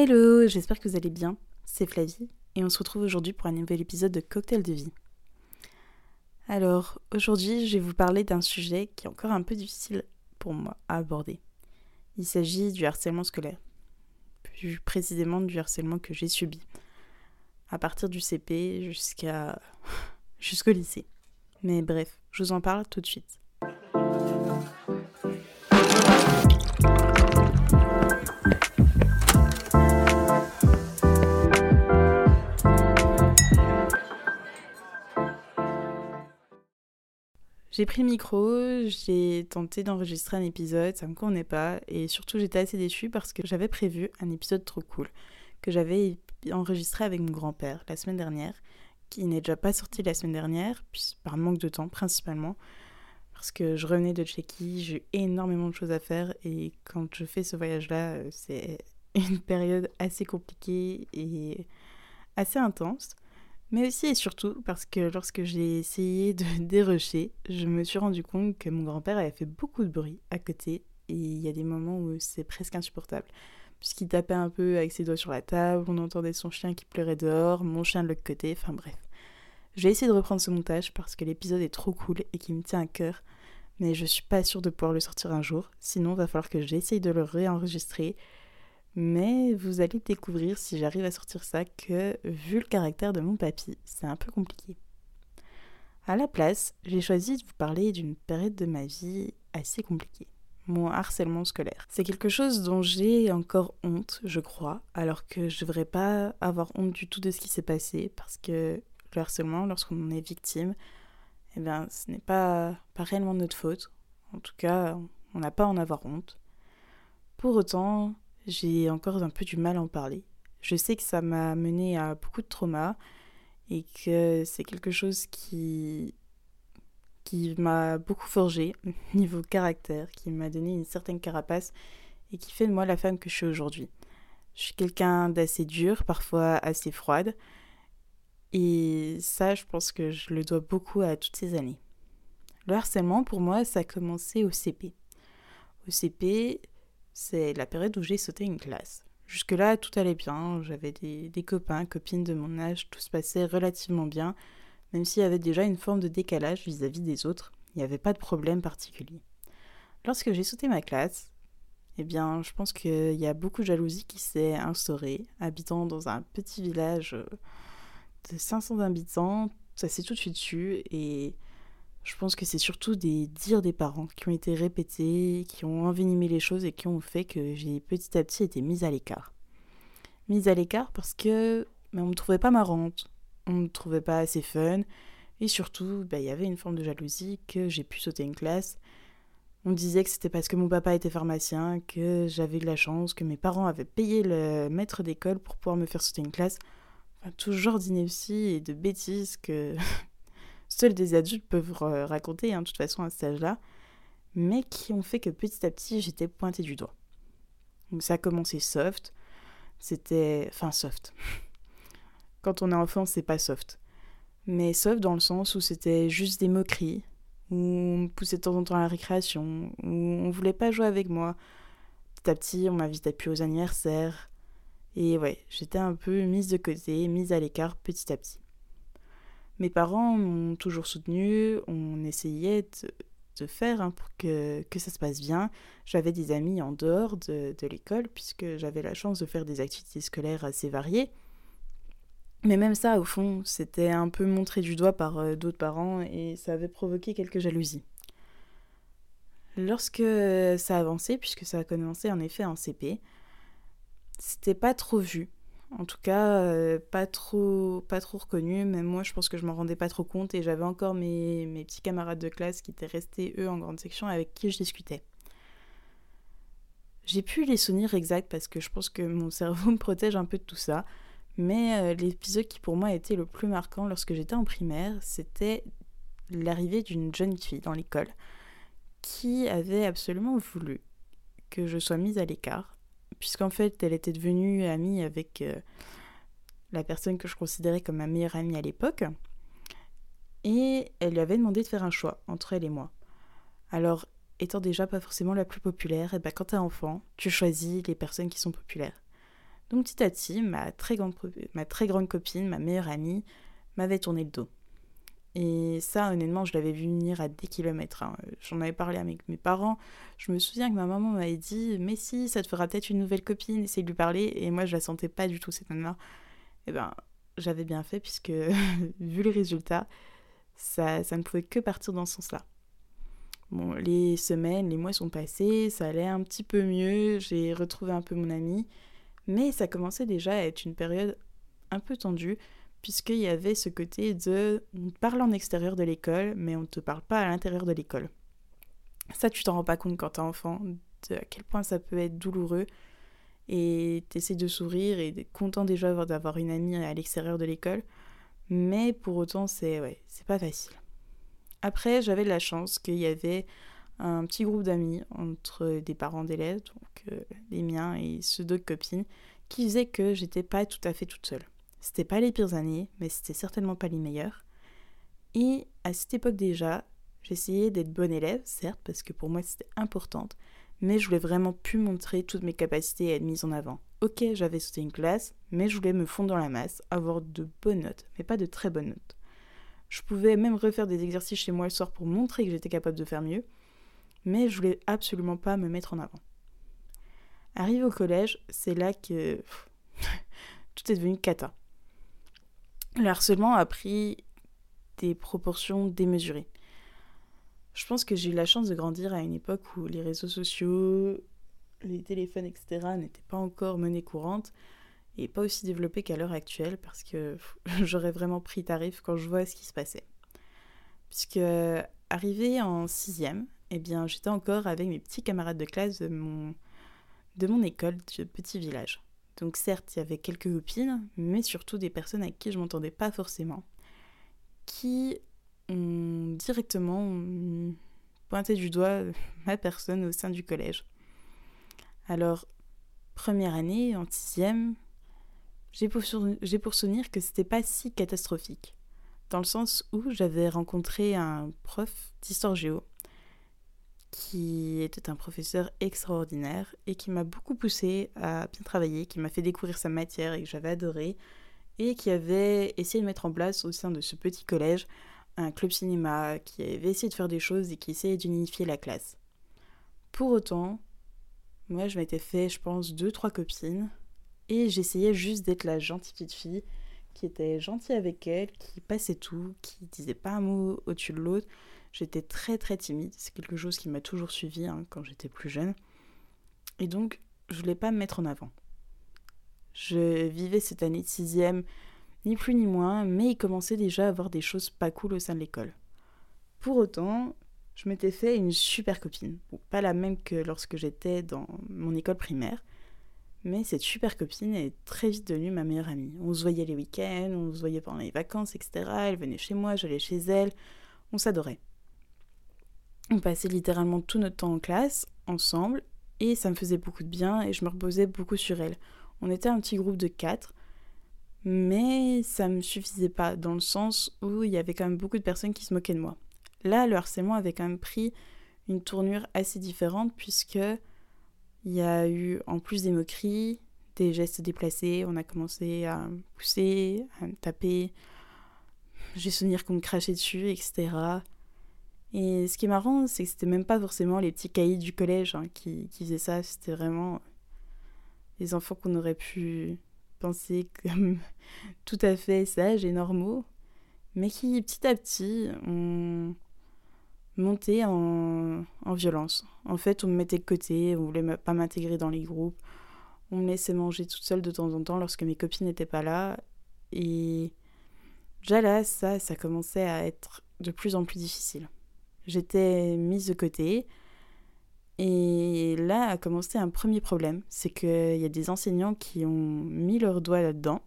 Hello, j'espère que vous allez bien. C'est Flavie et on se retrouve aujourd'hui pour un nouvel épisode de Cocktail de vie. Alors, aujourd'hui, je vais vous parler d'un sujet qui est encore un peu difficile pour moi à aborder. Il s'agit du harcèlement scolaire. Plus précisément du harcèlement que j'ai subi à partir du CP jusqu'à jusqu'au lycée. Mais bref, je vous en parle tout de suite. J'ai pris le micro, j'ai tenté d'enregistrer un épisode, ça me convenait pas, et surtout j'étais assez déçue parce que j'avais prévu un épisode trop cool que j'avais enregistré avec mon grand-père la semaine dernière, qui n'est déjà pas sorti la semaine dernière, par manque de temps principalement, parce que je revenais de Tchéquie, j'ai énormément de choses à faire, et quand je fais ce voyage-là, euh, c'est une période assez compliquée et assez intense. Mais aussi et surtout parce que lorsque j'ai essayé de dérocher, je me suis rendu compte que mon grand-père avait fait beaucoup de bruit à côté et il y a des moments où c'est presque insupportable. Puisqu'il tapait un peu avec ses doigts sur la table, on entendait son chien qui pleurait dehors, mon chien de l'autre côté, enfin bref. J'ai essayé de reprendre ce montage parce que l'épisode est trop cool et qui me tient à cœur, mais je suis pas sûre de pouvoir le sortir un jour, sinon va falloir que j'essaye de le réenregistrer mais vous allez découvrir, si j'arrive à sortir ça, que vu le caractère de mon papy, c'est un peu compliqué. À la place, j'ai choisi de vous parler d'une période de ma vie assez compliquée. Mon harcèlement scolaire. C'est quelque chose dont j'ai encore honte, je crois, alors que je devrais pas avoir honte du tout de ce qui s'est passé, parce que le harcèlement, lorsqu'on en est victime, eh bien, ce n'est pas, pas réellement notre faute. En tout cas, on n'a pas à en avoir honte. Pour autant, j'ai encore un peu du mal à en parler. Je sais que ça m'a mené à beaucoup de traumas et que c'est quelque chose qui qui m'a beaucoup forgé niveau caractère, qui m'a donné une certaine carapace et qui fait de moi la femme que je suis aujourd'hui. Je suis quelqu'un d'assez dur, parfois assez froide, et ça, je pense que je le dois beaucoup à toutes ces années. Le harcèlement, pour moi, ça a commencé au CP. Au CP, c'est la période où j'ai sauté une classe. Jusque-là, tout allait bien, j'avais des, copains, copines de mon âge, tout se passait relativement bien, même s'il y avait déjà une forme de décalage vis-à-vis des autres, il n'y avait pas de problème particulier. Lorsque j'ai sauté ma classe, eh bien, je pense qu'il y a beaucoup de jalousie qui s'est instaurée. Habitant dans un petit village de 500 habitants, ça s'est tout de suite su et je pense que c'est surtout des dires des parents qui ont été répétés, qui ont envenimé les choses et qui ont fait que j'ai petit à petit été mise à l'écart. Mise à l'écart parce que mais on me trouvait pas marrante, on me trouvait pas assez fun, et surtout, bah, il y avait une forme de jalousie que j'ai pu sauter une classe. On disait que c'était parce que mon papa était pharmacien, que j'avais de la chance, que mes parents avaient payé le maître d'école pour pouvoir me faire sauter une classe. Enfin, tout genre d'inepties et de bêtises que, seuls des adultes peuvent raconter, hein, de toute façon, à cet âge-là, mais qui ont fait que petit à petit, j'étais pointée du doigt. Donc ça a commencé soft, c'était... Enfin, soft. Quand on est enfant, c'est pas soft. Mais soft dans le sens où c'était juste des moqueries, où on me poussait de temps en temps à la récréation, où on voulait pas jouer avec moi. Petit à petit, on m'invitait plus aux anniversaires. Et ouais, j'étais un peu mise de côté, mise à l'écart petit à petit. Mes parents m'ont toujours soutenue, on essayait de, faire hein, pour que, que, ça se passe bien. J'avais des amis en dehors de, l'école, puisque j'avais la chance de faire des activités scolaires assez variées. Mais même ça, au fond, c'était un peu montré du doigt par euh, d'autres parents et ça avait provoqué quelques jalousies. Lorsque ça a avancé, puisque ça a commencé en effet en CP, c'était pas trop vu en tout cas, euh, pas trop pas trop reconnu. Même moi, je pense que je m'en rendais pas trop compte et j'avais encore mes, mes petits camarades de classe qui étaient restés, eux, en grande section avec qui je discutais. J'ai plus les souvenirs exacts parce que je pense que mon cerveau me protège un peu de tout ça. Mais euh, l'épisode qui pour moi a été le plus marquant lorsque j'étais en primaire, c'était l'arrivée d'une jeune fille dans l'école qui avait absolument voulu que je sois mise à l'écart puisqu'en fait, elle était devenue amie avec euh, la personne que je considérais comme ma meilleure amie à l'époque. Et elle lui avait demandé de faire un choix entre elle et moi. Alors, étant déjà pas forcément la plus populaire, et eh ben quand t'es enfant, tu choisis les personnes qui sont populaires. Donc petit à petit, ma grande, ma très grande copine, ma meilleure amie, m'avait tourné le dos. Et ça, honnêtement, je l'avais vu venir à des kilomètres. Hein. J'en avais parlé avec mes parents. Je me souviens que ma maman m'avait dit Mais si, ça te fera peut-être une nouvelle copine, essaye de lui parler. Et moi, je la sentais pas du tout, cette nana. Et eh ben, j'avais bien fait, puisque vu les résultats, ça, ça ne pouvait que partir dans ce sens-là. Bon, les semaines, les mois sont passés, ça allait un petit peu mieux, j'ai retrouvé un peu mon ami, mais ça commençait déjà à être une période un peu tendue, puisqu'il y avait ce côté de on te parle en extérieur de l'école, mais on ne te parle pas à l'intérieur de l'école. Ça, tu t'en rends pas compte quand t'es enfant, de à quel point ça peut être douloureux, et t'essaies de sourire et d'être content déjà d'avoir une amie à l'extérieur de l'école, mais pour autant, c'est ouais, c'est pas facile. Après, j'avais de la chance qu'il y avait un petit groupe d'amis entre des parents d'élèves, donc euh, les miens et ceux d'autres copines, qui faisaient que j'étais pas tout à fait toute seule. C'était pas les pires années, mais c'était certainement pas les meilleures. Et à cette époque déjà, j'essayais d'être bonne élève, certes, parce que pour moi c'était importante, mais je voulais vraiment plus montrer toutes mes capacités à être mise en avant. Ok, j'avais sauté une classe, mais je voulais me fondre dans la masse, avoir de bonnes notes, mais pas de très bonnes notes. Je pouvais même refaire des exercices chez moi le soir pour montrer que j'étais capable de faire mieux, mais je voulais absolument pas me mettre en avant. Arrivé au collège, c'est là que tout est devenu cata. Le harcèlement a pris des proportions démesurées. Je pense que j'ai eu la chance de grandir à une époque où les réseaux sociaux, les téléphones, etc. n'étaient pas encore monnaie courante et pas aussi développé qu'à l'heure actuelle parce que j'aurais vraiment pris tarif quand je vois ce qui se passait. Puisque arrivé en sixième, eh bien j'étais encore avec mes petits camarades de classe de mon, de mon école de petit village. Donc certes, il y avait quelques copines, mais surtout des personnes avec qui je m'entendais pas forcément, qui ont directement pointé du doigt ma personne au sein du collège. Alors, première année, en sixième, j'ai pour, souvenir que c'était pas si catastrophique, dans le sens où j'avais rencontré un prof d'histoire géo qui était un professeur extraordinaire et qui m'a beaucoup poussé à bien travailler, qui m'a fait découvrir sa matière et que j'avais adoré, et qui avait essayé de mettre en place au sein de ce petit collège un club cinéma, qui avait essayé de faire des choses et qui essayait d'unifier la classe. Pour autant, moi je m'étais fait, je pense, deux, trois copines, et j'essayais juste d'être la gentille petite fille qui était gentille avec elle, qui passait tout, qui disait pas un mot au-dessus de l'autre. J'étais très très timide, c'est quelque chose qui m'a toujours suivi hein, quand j'étais plus jeune. Et donc, je voulais pas me mettre en avant. Je vivais cette année de sixième, ni plus ni moins, mais il commençait déjà à avoir des choses pas cool au sein de l'école. Pour autant, je m'étais fait une super copine. pas la même que lorsque j'étais dans mon école primaire, mais cette super copine est très vite devenue ma meilleure amie. On se voyait les week-ends, on se voyait pendant les vacances, etc. Elle venait chez moi, j'allais chez elle. On s'adorait. On passait littéralement tout notre temps en classe, ensemble, et ça me faisait beaucoup de bien et je me reposais beaucoup sur elle. On était un petit groupe de quatre, mais ça me suffisait pas, dans le sens où il y avait quand même beaucoup de personnes qui se moquaient de moi. Là, le harcèlement avait quand même pris une tournure assez différente puisque il y a eu, en plus des moqueries, des gestes déplacés. On a commencé à me pousser, à me taper. J'ai souvenir qu'on me crachait dessus, etc. Et ce qui est marrant, c'est que c'était même pas forcément les petits caïds du collège hein, qui, faisaient ça. C'était vraiment les enfants qu'on aurait pu penser comme tout à fait sages et normaux, mais qui petit à petit ont monter en, violence. En fait, on me mettait de côté, on voulait pas m'intégrer dans les groupes. On me laissait manger toute seule de temps en temps lorsque mes copines n'étaient pas là. Et déjà là, ça, ça commençait à être de plus en plus difficile. J'étais mise de côté. Et là a commencé un premier problème. C'est qu'il y a des enseignants qui ont mis leur doigt là-dedans.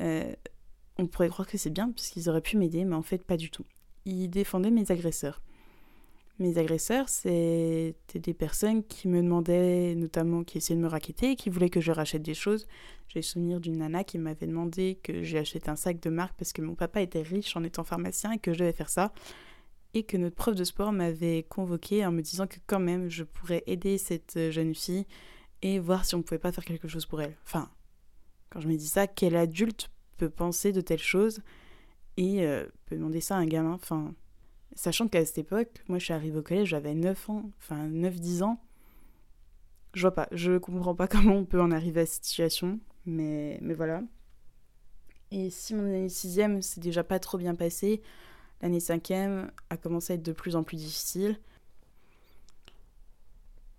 Euh, on pourrait croire que c'est bien puisqu'ils auraient pu m'aider, mais en fait pas du tout. Ils défendaient mes agresseurs. Mes agresseurs, c'était des personnes qui me demandaient, notamment qui essayaient de me raqueter, qui voulaient que je rachète des choses. J'ai souvenir d'une nana qui m'avait demandé que j'achète un sac de marque parce que mon papa était riche en étant pharmacien et que je devais faire ça. Et que notre prof de sport m'avait convoqué en me disant que quand même je pourrais aider cette jeune fille et voir si on pouvait pas faire quelque chose pour elle. Enfin, Quand je me dis ça, quel adulte peut penser de telles choses et euh, peut demander ça à un gamin? Enfin, sachant qu'à cette époque, moi je suis arrivée au collège, j'avais 9 ans, enfin 9-10 ans. Je vois pas, je comprends pas comment on peut en arriver à cette situation, mais, mais voilà. Et si mon année 6 c'est déjà pas trop bien passé, l'année 5 a commencé à être de plus en plus difficile.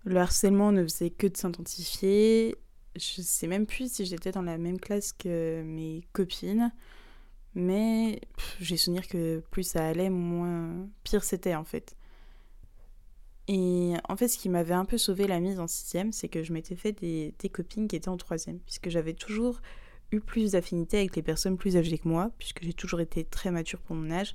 Le harcèlement ne faisait que de s'intensifier. Je sais même plus si j'étais dans la même classe que mes copines. Mais j'ai souvenir que plus ça allait, moins pire c'était en fait. Et en fait, ce qui m'avait un peu sauvé la mise en sixième, c'est que je m'étais fait des, des, copines qui étaient en troisième, puisque j'avais toujours eu plus d'affinité avec les personnes plus âgées que moi, puisque j'ai toujours été très mature pour mon âge.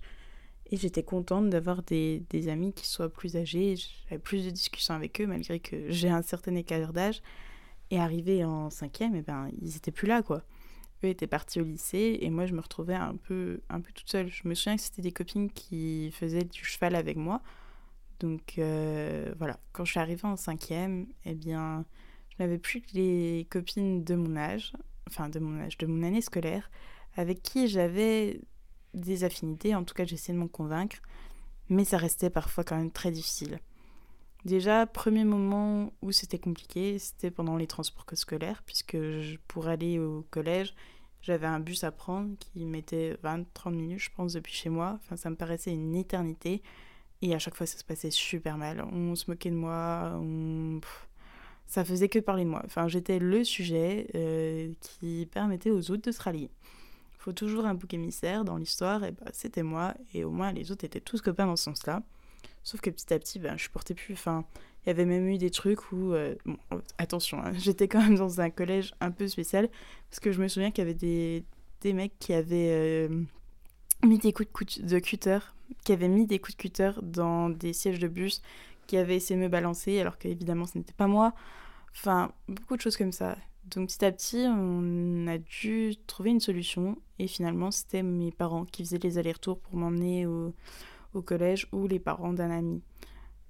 Et j'étais contente d'avoir des, des, amis qui soient plus âgés. J'avais plus de discussions avec eux, malgré que j'ai un certain écart d'âge. Et arrivé en cinquième, et eh ben, ils étaient plus là, quoi. Eux étaient partis au lycée, et moi, je me retrouvais un peu, un peu toute seule. Je me souviens que c'était des copines qui faisaient du cheval avec moi. Donc, euh, voilà. Quand je suis arrivée en cinquième, eh bien, je n'avais plus que les copines de mon âge, enfin, de mon âge, de mon année scolaire, avec qui j'avais des affinités, en tout cas j'essayais de m'en convaincre, mais ça restait parfois quand même très difficile. Déjà, premier moment où c'était compliqué, c'était pendant les transports scolaires, puisque pour aller au collège, j'avais un bus à prendre qui mettait 20-30 minutes, je pense, depuis chez moi. Enfin, ça me paraissait une éternité. Et à chaque fois, ça se passait super mal. On se moquait de moi, on... ça faisait que parler de moi. Enfin, j'étais le sujet euh, qui permettait aux autres de se rallier faut toujours un bouc émissaire dans l'histoire, et bah c'était moi, et au moins les autres étaient tous copains dans ce sens-là. Sauf que petit à petit, ben, je supportais plus. Enfin, il y avait même eu des trucs où. Euh, attention, hein, j'étais quand même dans un collège un peu spécial, parce que je me souviens qu'il y avait des, des mecs qui avaient euh, mis des coups de, de cutter, qui avaient mis des coups de cutter dans des sièges de bus, qui avaient essayé de me balancer, alors qu'évidemment ce n'était pas moi. Enfin, beaucoup de choses comme ça. Donc petit à petit, on a dû trouver une solution et finalement c'était mes parents qui faisaient les allers-retours pour m'emmener au, collège ou les parents d'un ami.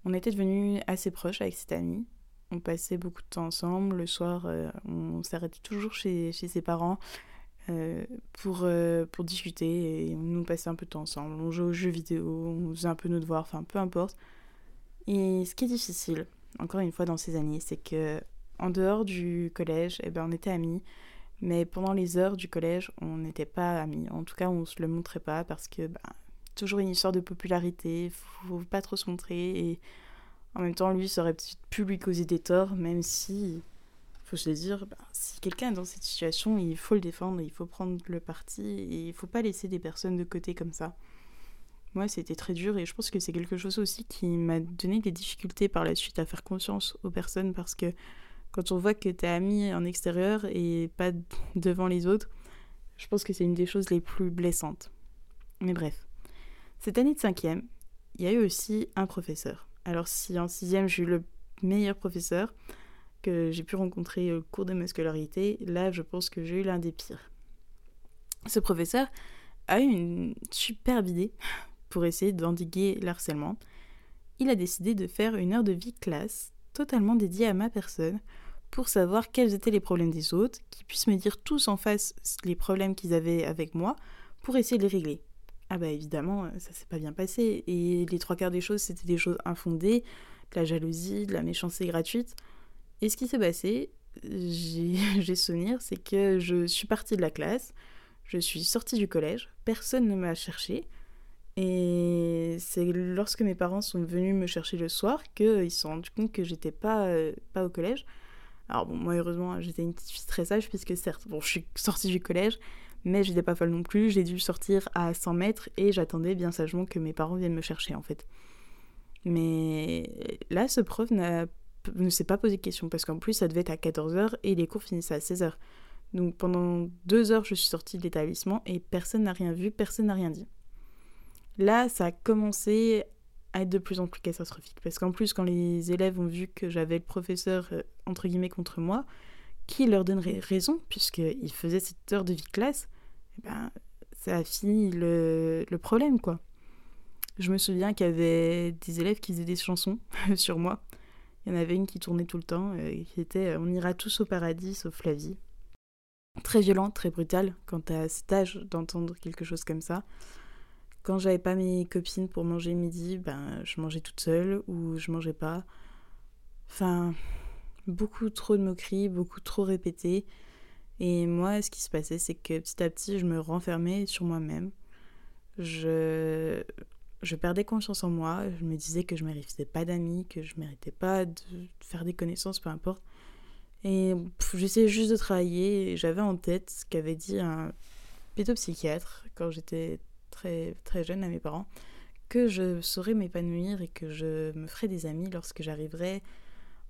On était devenus assez proches avec cet ami. On passait beaucoup de temps ensemble. Le soir, euh, on s'arrêtait toujours chez, chez ses parents euh, pour, euh, pour discuter et on nous passait un peu de temps ensemble. On jouait aux jeux vidéo, on faisait un peu nos devoirs, enfin peu importe. Et ce qui est difficile, encore une fois dans ces années, c'est que en dehors du collège, eh ben, on était amis. Mais pendant les heures du collège, on n'était pas amis. En tout cas, on se le montrait pas parce que bah, toujours une histoire de popularité, faut pas trop se montrer. Et en même temps, lui, ça aurait peut-être pu lui causer des torts, même si, faut se le dire, bah, si quelqu'un est dans cette situation, il faut le défendre, il faut prendre le parti et il faut pas laisser des personnes de côté comme ça. Moi, c'était très dur et je pense que c'est quelque chose aussi qui m'a donné des difficultés par la suite à faire confiance aux personnes parce que quand on voit que t'es ami en extérieur et pas devant les autres, je pense que c'est une des choses les plus blessantes. Mais bref. Cette année de cinquième, il y a eu aussi un professeur. Alors si en sixième j'ai eu le meilleur professeur que j'ai pu rencontrer au cours de ma scolarité, là je pense que j'ai eu l'un des pires. Ce professeur a eu une superbe idée pour essayer d'endiguer l'harcèlement. Il a décidé de faire une heure de vie classe totalement dédiée à ma personne pour savoir quels étaient les problèmes des autres, qu'ils puissent me dire tous en face les problèmes qu'ils avaient avec moi pour essayer de les régler. Ah bah évidemment, euh, ça s'est pas bien passé. Et les trois quarts des choses, c'était des choses infondées, de la jalousie, de la méchanceté gratuite. Et ce qui s'est passé, j'ai souvenir, c'est que je suis partie de la classe, je suis sortie du collège, personne ne m'a cherché. Et c'est lorsque mes parents sont venus me chercher le soir qu'ils se sont rendus compte que j'étais pas, euh, pas au collège. Alors bon, moi heureusement, j'étais une petite fille très sage puisque certes, bon, je suis sortie du collège, mais j'étais pas folle non plus. J'ai dû sortir à 100 mètres et j'attendais bien sagement que mes parents viennent me chercher en fait. Mais là, ce prof ne s'est pas posé de questions parce qu'en plus, ça devait être à 14h et les cours finissaient à 16h. Donc pendant deux heures, je suis sortie de l'établissement et personne n'a rien vu, personne n'a rien dit. Là, ça a commencé à être de plus en plus catastrophique. Parce qu'en plus, quand les élèves ont vu que j'avais le professeur, euh, entre guillemets, contre moi, qui leur donnerait raison, puisqu'il faisait cette heure de vie classe, eh ben, ça a fini le, problème, quoi. Je me souviens qu'il y avait des élèves qui faisaient des chansons sur moi. Il y en avait une qui tournait tout le temps, euh, qui était On ira tous au paradis sauf la vie. très violent, très brutal quand t'as cet âge d'entendre quelque chose comme ça. Quand j'avais pas mes copines pour manger midi, ben je mangeais toute seule ou je mangeais pas. Enfin, beaucoup trop de moqueries, beaucoup trop répété. Et moi, ce qui se passait, c'est que petit à petit, je me renfermais sur moi-même. Je, je perdais confiance en moi. Je me disais que je méritais pas d'amis, que je méritais pas de faire des connaissances, peu importe. Et j'essayais juste de travailler. J'avais en tête ce qu'avait dit un pédopsychiatre quand j'étais très, jeune à mes parents, que je saurais m'épanouir et que je me ferais des amis lorsque j'arriverais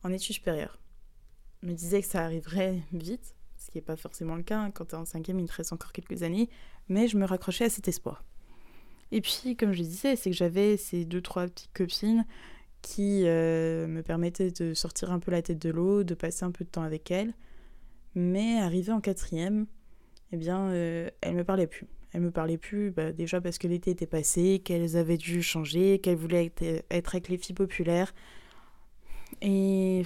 en études supérieures. Je me disais que ça arriverait vite, ce qui n'est pas forcément le cas. Hein. Quand tu es en cinquième, il te reste encore quelques années, mais je me raccrochais à cet espoir. Et puis, comme je disais, c'est que j'avais ces deux, trois petites copines qui euh, me permettaient de sortir un peu la tête de l'eau, de passer un peu de temps avec elles. Mais arrivée en quatrième, eh bien, euh, me parlaient plus. Elles me parlaient plus, bah, déjà parce que l'été était passé, qu'elles avaient dû changer, qu'elles voulaient être, être, avec les filles populaires. Et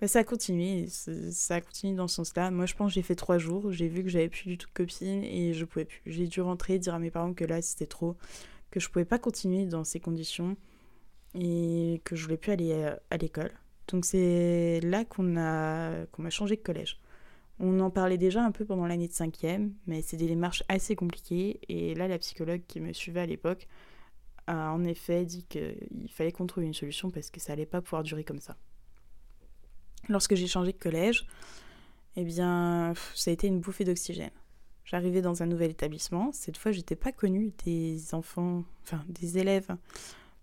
bah, ça a continué, ça a continué dans ce sens-là. Moi, je pense que j'ai fait trois jours, j'ai vu que j'avais plus du tout de copine et je pouvais plus. J'ai dû rentrer, dire à mes parents que là, c'était trop, que je pouvais pas continuer dans ces conditions et que je voulais plus aller euh, à, l'école. Donc c'est là qu'on a qu'on m'a changé de collège. On en parlait déjà un peu pendant l'année de cinquième, mais c'est des démarches assez compliquées. Et là, la psychologue qui me suivait à l'époque a en effet dit qu'il fallait qu'on trouve une solution parce que ça allait pas pouvoir durer comme ça. Lorsque j'ai changé de collège, eh bien, ça a été une bouffée d'oxygène. J'arrivais dans un nouvel établissement. Cette fois, j'étais pas connue des enfants, enfin des élèves,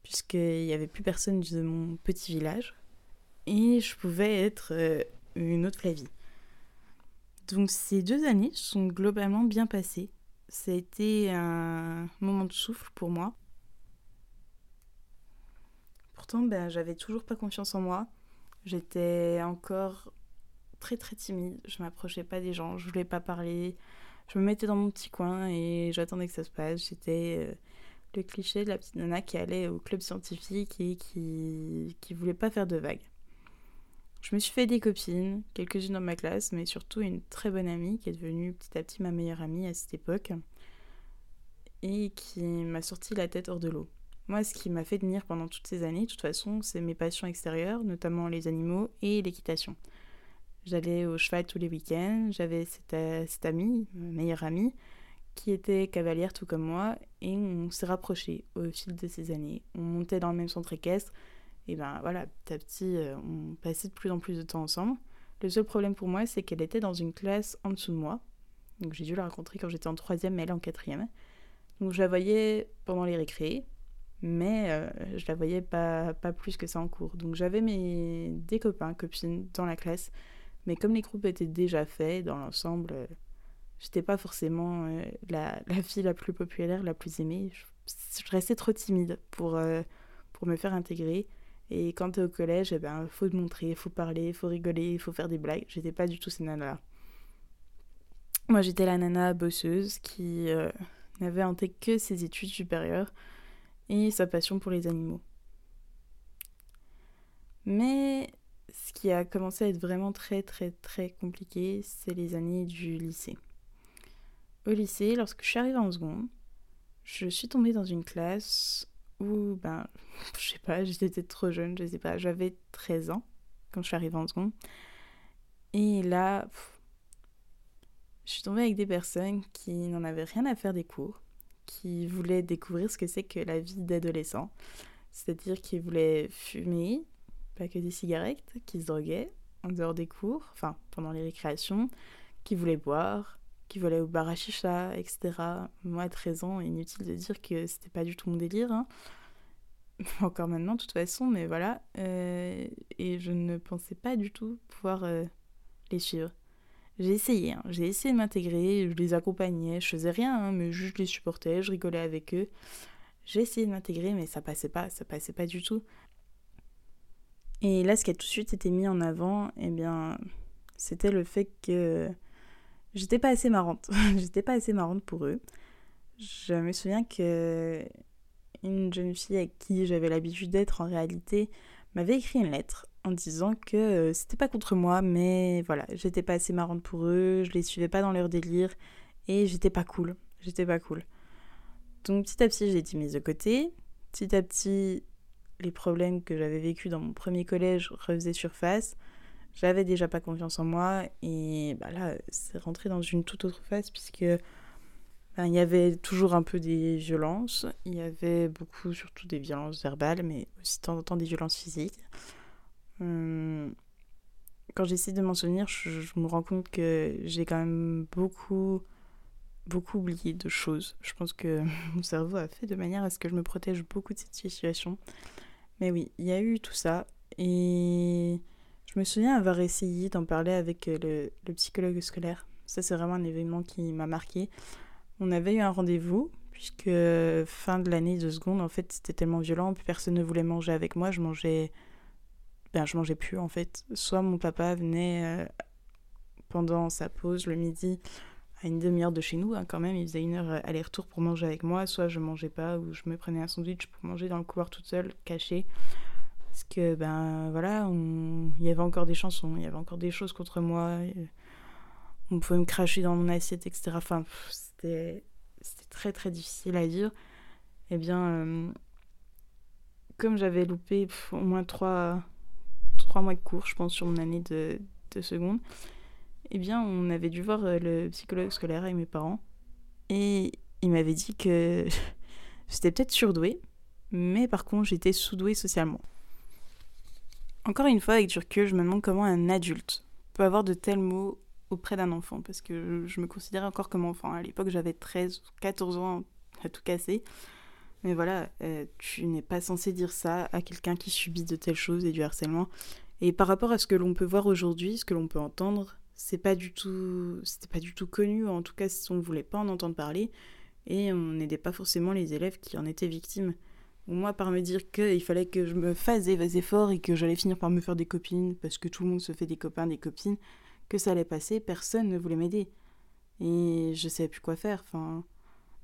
puisqu'il n'y avait plus personne de mon petit village. Et je pouvais être euh, une autre Flavie. Donc ces deux années sont globalement bien passées. Ça a été un moment de souffle pour moi. Pourtant, ben, j'avais toujours pas confiance en moi. J'étais encore très très timide, je m'approchais pas des gens, je voulais pas parler. Je me mettais dans mon petit coin et j'attendais que ça se passe. J'étais euh, le cliché de la petite nana qui allait au club scientifique et qui, qui voulait pas faire de vagues. Je me suis fait des copines, quelques-unes dans ma classe, mais surtout une très bonne amie qui est devenue petit à petit ma meilleure amie à cette époque et qui m'a sorti la tête hors de l'eau. Moi, ce qui m'a fait tenir pendant toutes ces années, de toute façon, c'est mes passions extérieures, notamment les animaux et l'équitation. J'allais au cheval tous les week-ends, j'avais cette, euh, amie, ma meilleure amie, qui était cavalière tout comme moi, et on s'est rapprochés au fil de ces années. On montait dans le même centre équestre, et ben voilà, petit à petit, euh, on passait de plus en plus de temps ensemble. Le seul problème pour moi, c'est qu'elle était dans une classe en dessous de moi. Donc j'ai dû la rencontrer quand j'étais en troisième, elle en quatrième. Donc je la voyais pendant les récrés, mais euh, je la voyais pas, pas plus que ça en cours. Donc j'avais mes des copains, copines dans la classe, mais comme les groupes étaient déjà faits dans l'ensemble, euh, j'étais pas forcément euh, la, la, fille la plus populaire, la plus aimée. Je, restais trop timide pour, pour me faire intégrer. Et quand t'es au collège, il eh ben, faut te montrer, faut parler, faut rigoler, faut faire des blagues. J'étais pas du tout cette nana-là. Moi, j'étais la nana bosseuse qui n'avait en tête que ses études supérieures et sa passion pour les animaux. Mais ce qui a commencé à être vraiment très très très compliqué, c'est les années du lycée. Au lycée, lorsque je suis arrivée en seconde, je suis tombée dans une classe où, ben, je sais pas, j'étais trop jeune, je sais pas, j'avais 13 ans quand je suis arrivée en seconde. Et là, je suis tombée avec des personnes qui n'en avaient rien à faire des cours, qui voulait découvrir ce que c'est que la vie d'adolescent. C'est-à-dire qu'ils voulaient fumer, pas que des cigarettes, qui se droguaient en dehors des cours, enfin pendant les récréations, qui voulaient boire, qui voulaient au bar à etc. Moi, à 13 ans, inutile de dire que c'était pas du tout mon délire. Hein. Encore maintenant, de toute façon, mais voilà. Euh, et je ne pensais pas du tout pouvoir euh, les suivre. J'ai essayé, hein. j'ai essayé de m'intégrer, je les accompagnais, je faisais rien, hein, mais juste les supportais, je rigolais avec eux. J'ai essayé de m'intégrer, mais ça passait pas, ça passait pas du tout. Et là, ce qui a tout de suite été mis en avant, eh bien, c'était le fait que j'étais pas assez marrante. j'étais pas assez marrante pour eux. Je me souviens que une jeune fille avec qui j'avais l'habitude d'être en réalité m'avait écrit une lettre en disant que euh, c'était pas contre moi, mais voilà, j'étais pas assez marrante pour eux, je les suivais pas dans leur délire et j'étais pas cool. J'étais pas cool. Donc petit à petit, j'ai été mise de côté. Petit à petit, les problèmes que j'avais vécus dans mon premier collège refaisaient surface. J'avais déjà pas confiance en moi et bah là, c'est rentré dans une toute autre phase puisque ben, il y avait toujours un peu des violences. Il y avait beaucoup, surtout des violences verbales, mais aussi de temps en temps des violences physiques. Hum, quand j'essaie de m'en souvenir, je, je, me rends compte que j'ai quand même beaucoup, beaucoup oublié de choses. Je pense que mon cerveau a fait de manière à ce que je me protège beaucoup de cette situation. Mais oui, il y a eu tout ça. Et je me souviens avoir essayé d'en parler avec euh, le, psychologue scolaire. Ça, c'est vraiment un événement qui m'a marqué. On avait eu un rendez-vous, puisque fin de l'année de seconde, en fait, c'était tellement violent, puis personne ne voulait manger avec moi. Je mangeais. Ben, je mangeais plus, en fait. Soit mon papa venait euh, pendant sa pause le midi à une demi-heure de chez nous, hein, quand même, il faisait une heure euh, aller-retour pour manger avec moi, soit je mangeais pas, ou je me prenais un sandwich pour manger dans le couloir toute seule, cachée. Parce que, ben voilà, il y avait encore des chansons, il y avait encore des choses contre moi, on pouvait me cracher dans mon assiette, etc. Enfin, c'était très très difficile à vivre. Eh bien, euh, comme j'avais loupé au moins trois, trois mois de cours, je pense, sur mon année de, de seconde, eh bien, on avait dû voir euh, le psychologue scolaire avec mes parents. Et il m'avait dit que j'étais peut-être surdouée, mais par contre, j'étais sous-douée socialement. Encore une fois, avec du recul, je me demande comment un adulte peut avoir de tels mots auprès d'un enfant, parce que je me considérais encore comme enfant. À l'époque, j'avais 13 14 ans à tout casser. Mais voilà, euh, tu n'es pas censé dire ça à quelqu'un qui subit de telles choses et du harcèlement. Et par rapport à ce que l'on peut voir aujourd'hui, ce que l'on peut entendre, c'est pas du tout c'était pas du tout connu en tout cas si on ne voulait pas en entendre parler et on n'aidait pas forcément les élèves qui en étaient victimes moi par me dire qu'il fallait que je me fasse des efforts et que j'allais finir par me faire des copines parce que tout le monde se fait des copains des copines que ça allait passer personne ne voulait m'aider. Et je savais plus quoi faire enfin.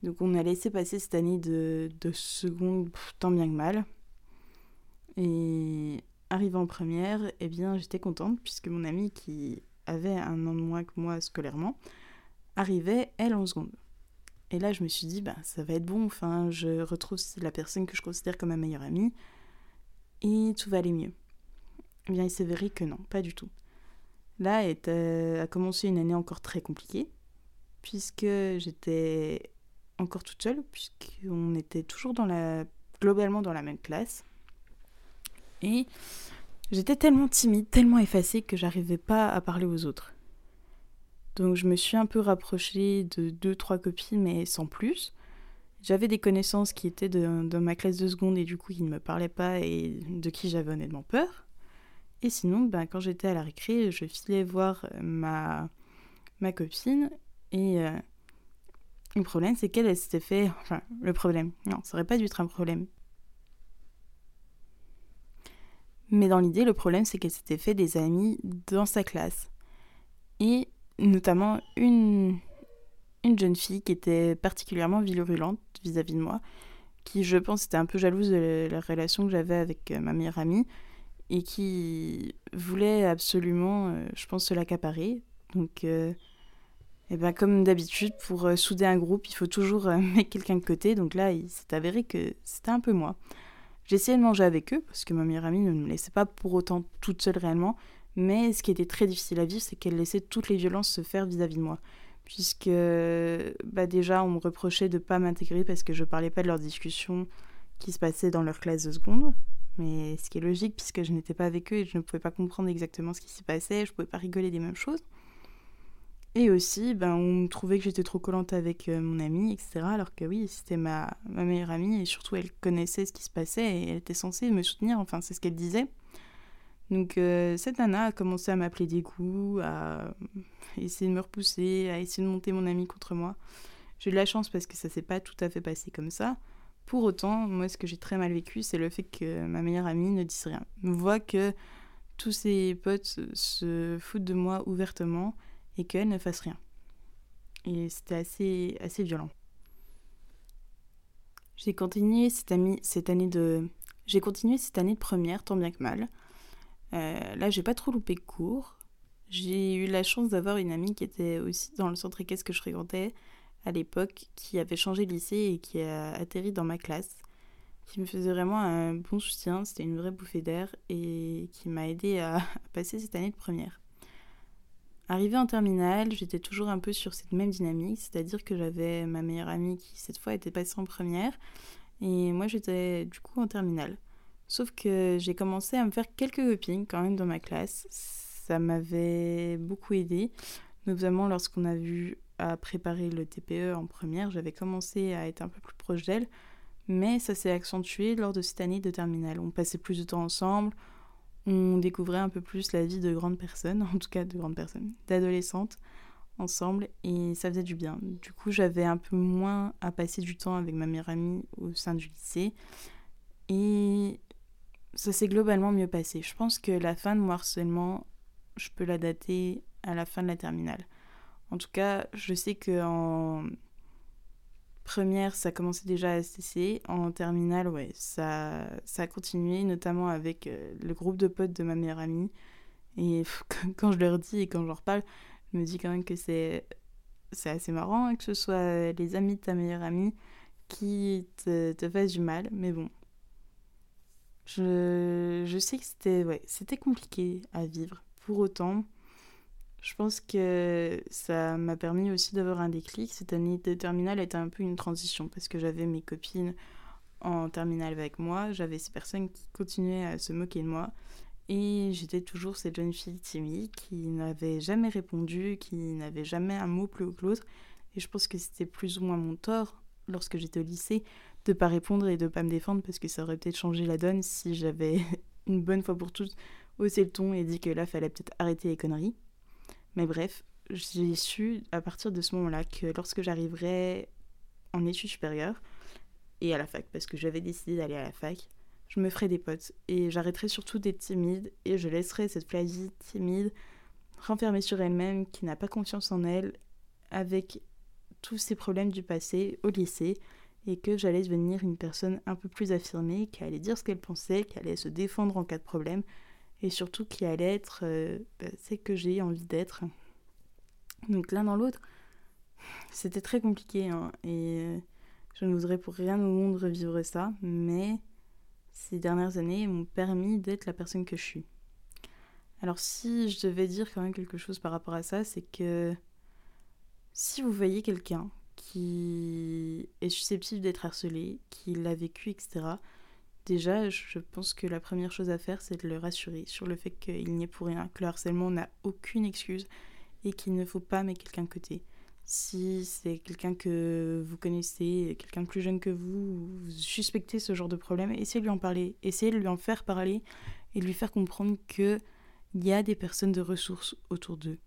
Donc on a laissé passer cette année de, de seconde tant bien que mal. Et arrivant en première eh bien j'étais contente puisque mon amie qui avait un an de moins que moi scolairement, arrivait, elle, en seconde. Et là, je me suis dit, bah, ça va être bon, enfin, je retrouve la personne que je considère comme ma meilleure amie, et tout va aller mieux. Eh bien, il s'avérait que non, pas du tout. Là est, a commencé une année encore très compliquée, puisque j'étais encore toute seule, puisqu'on était toujours globalement dans la même classe. Et J'étais tellement timide, tellement effacée que j'arrivais pas à parler aux autres. Donc je me suis un peu rapprochée de deux, trois copines, mais sans plus. J'avais des connaissances qui étaient de, ma classe de seconde et du coup qui ne me parlaient pas et de qui j'avais honnêtement peur. Et sinon, ben, quand j'étais à la récré, je filais voir ma, ma copine et euh, le problème c'est qu'elle s'était fait... Enfin, le problème, non, ça aurait pas dû être un problème. Mais dans l'idée, le problème, c'est qu'elle s'était fait des amis dans sa classe. Et notamment une, une jeune fille qui était particulièrement virulente vis-à-vis de moi, qui, je pense, était un peu jalouse de la relation que j'avais avec euh, ma meilleure amie, et qui voulait absolument, euh, je pense, se l'accaparer. Donc, et euh, eh ben, comme d'habitude, pour souder un groupe, il faut toujours mettre quelqu'un de côté. Donc là, il s'est avéré que c'était un peu moi. J'essayais de manger avec eux parce que ma meilleure amie ne me laissait pas pour autant toute seule réellement. Mais ce qui était très difficile à vivre, c'est qu'elle laissait toutes les violences se faire vis-à-vis de moi. Puisque bah déjà, on me reprochait de ne pas m'intégrer parce que je parlais pas de leurs discussions qui se passaient dans leur classe de seconde. Mais ce qui est logique puisque je n'étais pas avec eux et je ne pouvais pas comprendre exactement ce qui s'y passait, je ne pouvais pas rigoler des mêmes choses. Et aussi, ben, on trouvait que j'étais trop collante avec euh, mon amie, etc. Alors que oui, c'était ma meilleure amie et surtout elle connaissait ce qui se passait et elle était censée me soutenir, enfin c'est ce qu'elle disait. Donc euh, cette nana a commencé à m'appeler des coups, à essayer de me repousser, à essayer de monter mon amie contre moi. J'ai de la chance parce que ça s'est pas tout à fait passé comme ça. Pour autant, moi ce que j'ai très mal vécu, c'est le fait que ma meilleure amie ne dise rien. Voit que tous ses potes se foutent de moi ouvertement et qu'elle ne fasse rien. Et c'était assez, assez violent. J'ai continué cette année de j'ai continué cette année de première tant bien que mal. Euh, là, j'ai pas trop loupé cours. J'ai eu la chance d'avoir une amie qui était aussi dans le centre équestre que je fréquentais à l'époque, qui avait changé de lycée et qui a atterri dans ma classe, qui me faisait vraiment un bon soutien, c'était une vraie bouffée d'air et qui m'a aidé à, passer cette année de première. Arrivée en terminale, j'étais toujours un peu sur cette même dynamique, c'est-à-dire que j'avais ma meilleure amie qui cette fois était passée en première et moi j'étais du coup en terminale. Sauf que j'ai commencé à me faire quelques copines quand même dans ma classe. Ça m'avait beaucoup aidé, notamment lorsqu'on a vu à préparer le TPE en première, j'avais commencé à être un peu plus proche d'elle, mais ça s'est accentué lors de cette année de terminale. On passait plus de temps ensemble, on découvrait un peu plus la vie de grandes personnes, en tout cas de grandes personnes, d'adolescentes ensemble, et ça faisait du bien. Du coup, j'avais un peu moins à passer du temps avec ma meilleure amie au sein du lycée, et ça s'est globalement mieux passé. Je pense que la fin de mon harcèlement, je peux la dater à la fin de la terminale. En tout cas, je sais qu'en première, ça commençait déjà à cesser. En terminale, ouais, ça, ça a continué, notamment avec euh, le groupe de potes de ma meilleure amie. Et quand je leur dis et quand je leur parle, je me dis quand même que c'est, c'est assez marrant que ce soit les amis de ta meilleure amie qui te, te fassent du mal. Mais bon, je, je sais que c'était, ouais, c'était compliqué à vivre. Pour autant, je pense que ça m'a permis aussi d'avoir un déclic. Cette année de terminale était un peu une transition parce que j'avais mes copines en terminale avec moi, j'avais ces personnes qui continuaient à se moquer de moi et j'étais toujours cette jeune fille timide qui n'avait jamais répondu, qui n'avait jamais un mot plus haut que l'autre. Et je pense que c'était plus ou moins mon tort lorsque j'étais au lycée de pas répondre et de pas me défendre parce que ça aurait peut-être changé la donne si j'avais une bonne fois pour toutes haussé le ton et dit que là fallait peut-être arrêter les conneries. Mais bref, j'ai su à partir de ce moment-là que lorsque j'arriverais en études supérieures et à la fac, parce que j'avais décidé d'aller à la fac, je me ferais des potes et j'arrêterais surtout d'être timide et je laisserais cette Flavie timide renfermée sur elle-même, qui n'a pas confiance en elle, avec tous ses problèmes du passé au lycée et que j'allais devenir une personne un peu plus affirmée, qui allait dire ce qu'elle pensait, qui allait se défendre en cas de problème et surtout qui allait être euh, bah, c'est que j'ai envie d'être. Donc l'un dans l'autre, c'était très compliqué hein, et euh, je ne voudrais pour rien au monde revivre ça, mais ces dernières années m'ont permis d'être la personne que je suis. Alors si je devais dire quand même quelque chose par rapport à ça, c'est que si vous voyez quelqu'un qui est susceptible d'être harcelé, qui l'a vécu, etc., Déjà, je pense que la première chose à faire, c'est de le rassurer sur le fait qu'il n'y est pour rien, que le harcèlement n'a aucune excuse et qu'il ne faut pas mettre quelqu'un de côté. Si c'est quelqu'un que vous connaissez, quelqu'un plus jeune que vous, vous suspectez ce genre de problème, essayez de lui en parler, essayez de lui en faire parler et de lui faire comprendre qu'il y a des personnes de ressources autour d'eux.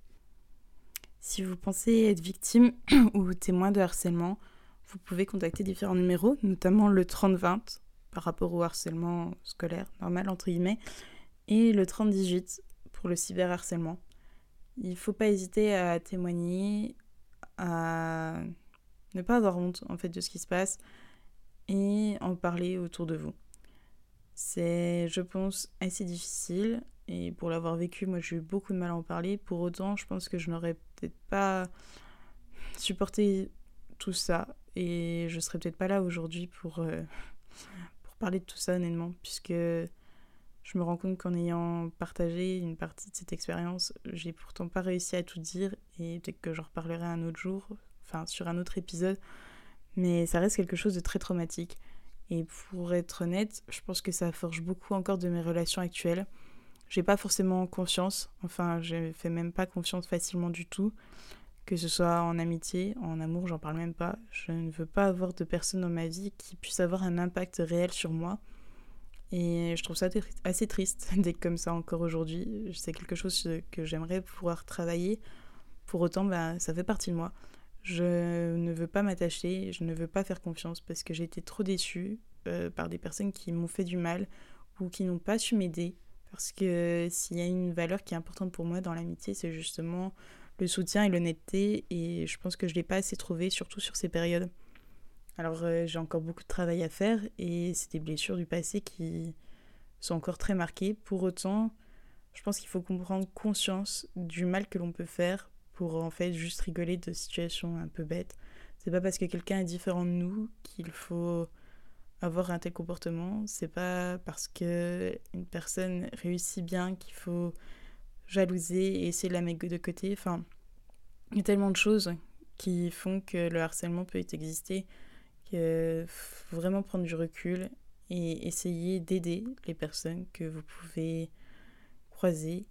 Si vous pensez être victime ou témoin de harcèlement, vous pouvez contacter différents numéros, notamment le 3020 par rapport au harcèlement scolaire normal, entre guillemets, et le 3018 pour le cyberharcèlement. Il ne faut pas hésiter à témoigner, à ne pas avoir honte en fait de ce qui se passe et en parler autour de vous. C'est, je pense, assez difficile et pour l'avoir vécu, moi j'ai eu beaucoup de mal à en parler. Pour autant, je pense que je n'aurais peut-être pas supporté tout ça et je serais peut-être pas là aujourd'hui pour, euh, parler de tout ça honnêtement, puisque je me rends compte qu'en ayant partagé une partie de cette expérience, j'ai pourtant pas réussi à tout dire et peut-être que j'en reparlerai un autre jour, enfin sur un autre épisode, mais ça reste quelque chose de très traumatique. Et pour être honnête, je pense que ça forge beaucoup encore de mes relations actuelles. J'ai pas forcément confiance, enfin, je fais même pas confiance facilement du tout que ce soit en amitié, en amour, j'en parle même pas. Je ne veux pas avoir de personne dans ma vie qui puisse avoir un impact réel sur moi. Et je trouve ça assez triste d'être comme ça encore aujourd'hui. C'est quelque chose que j'aimerais pouvoir travailler. Pour autant, bah, ça fait partie de moi. Je ne veux pas m'attacher, je ne veux pas faire confiance parce que j'ai été trop déçue euh, par des personnes qui m'ont fait du mal ou qui n'ont pas su m'aider. Parce que s'il y a une valeur qui est importante pour moi dans l'amitié, c'est justement le soutien et l'honnêteté et je pense que je ne l'ai pas assez trouvé, surtout sur ces périodes. Alors euh, j'ai encore beaucoup de travail à faire et c'est des blessures du passé qui sont encore très marquées. Pour autant, Je pense qu'il faut comprendre conscience du mal que l'on peut faire pour en fait juste rigoler de situations un peu bêtes. C'est pas parce que quelqu'un est différent de nous qu'il faut avoir un tel comportement. C'est pas parce que une personne réussit bien qu'il faut jalouser et essayer de la mettre de côté. Enfin, il y a tellement de choses qui font que le harcèlement peut exister qu'il faut vraiment prendre du recul et essayer d'aider les personnes que vous pouvez croiser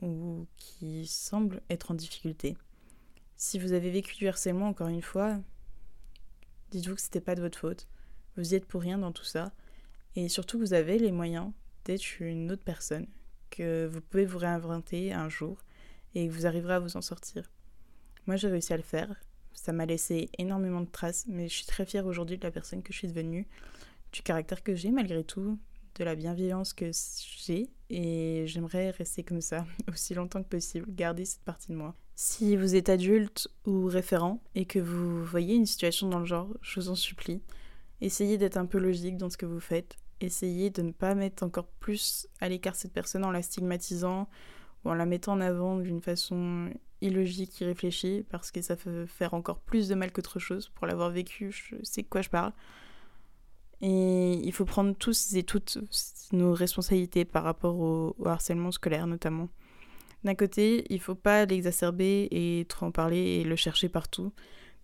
ou qui semblent être en difficulté. Si vous avez vécu du harcèlement, encore une fois, dites-vous que ce n'était pas de votre faute. Vous y êtes pour rien dans tout ça. Et surtout, vous avez les moyens d'être une autre personne, que vous pouvez vous réinventer un jour et que vous arriverez à vous en sortir. Moi, j'ai réussi à le faire. Ça m'a laissé énormément de traces, mais je suis très fière aujourd'hui de la personne que je suis devenue, du caractère que j'ai malgré tout, de la bienveillance que j'ai, et j'aimerais rester comme ça aussi longtemps que possible, garder cette partie de moi. Si vous êtes adulte ou référent et que vous voyez une situation dans le genre, je vous en supplie, essayez d'être un peu logique dans ce que vous faites. Essayez de ne pas mettre encore plus à l'écart cette personne en la stigmatisant ou en la mettant en avant d'une façon illogique, irréfléchie, parce que ça peut faire encore plus de mal qu'autre chose. Pour l'avoir vécu, je sais de quoi je parle. Et il faut prendre tous et toutes nos responsabilités par rapport au, harcèlement scolaire notamment. D'un côté, il ne faut pas l'exacerber et trop en parler et le chercher partout.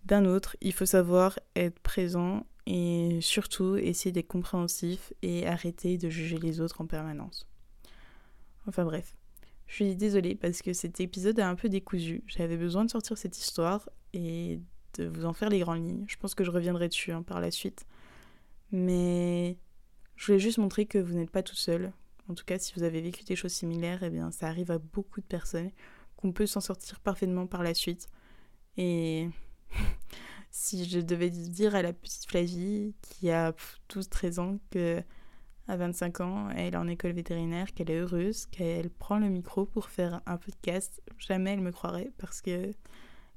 D'un autre, il faut savoir être présent et surtout essayer d'être compréhensif et arrêter de juger les autres en permanence. Enfin bref, je suis désolée parce que cet épisode a un peu décousu. J'avais besoin de sortir cette histoire et de vous en faire les grandes lignes. Je pense que je reviendrai dessus hein, par la suite. Mais je voulais juste montrer que vous n'êtes pas tout seul. En tout cas, si vous avez vécu des choses similaires, eh bien, ça arrive à beaucoup de personnes, qu'on peut s'en sortir parfaitement par la suite. Et si je devais dire à la petite Flavie, qui a 12-13 ans, que à 25 ans, elle est en école vétérinaire, qu'elle est heureuse, qu'elle prend le micro pour faire un podcast, jamais elle me croirait parce que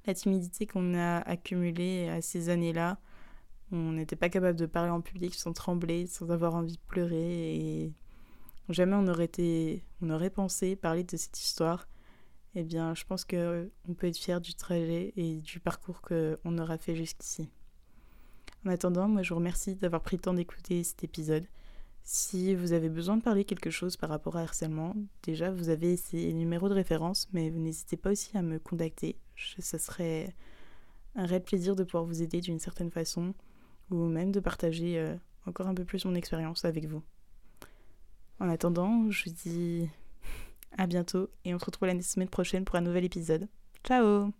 la timidité qu'on a accumulée à ces années-là, on n'était pas capable de parler en public sans trembler, sans avoir envie de pleurer et jamais on aurait été on aurait pensé parler de cette histoire. Eh bien, je pense que on peut être fier du trajet et du parcours qu'on aura fait jusqu'ici. En attendant, moi je vous remercie d'avoir pris le temps d'écouter cet épisode. Si vous avez besoin de parler quelque chose par rapport à harcèlement, déjà vous avez ces numéros de référence, mais vous n'hésitez pas aussi à me contacter. ça serait un réel plaisir de pouvoir vous aider d'une certaine façon, ou même de partager euh, encore un peu plus mon expérience avec vous. En attendant, je vous dis à bientôt et on se retrouve la semaine prochaine pour un nouvel épisode. Ciao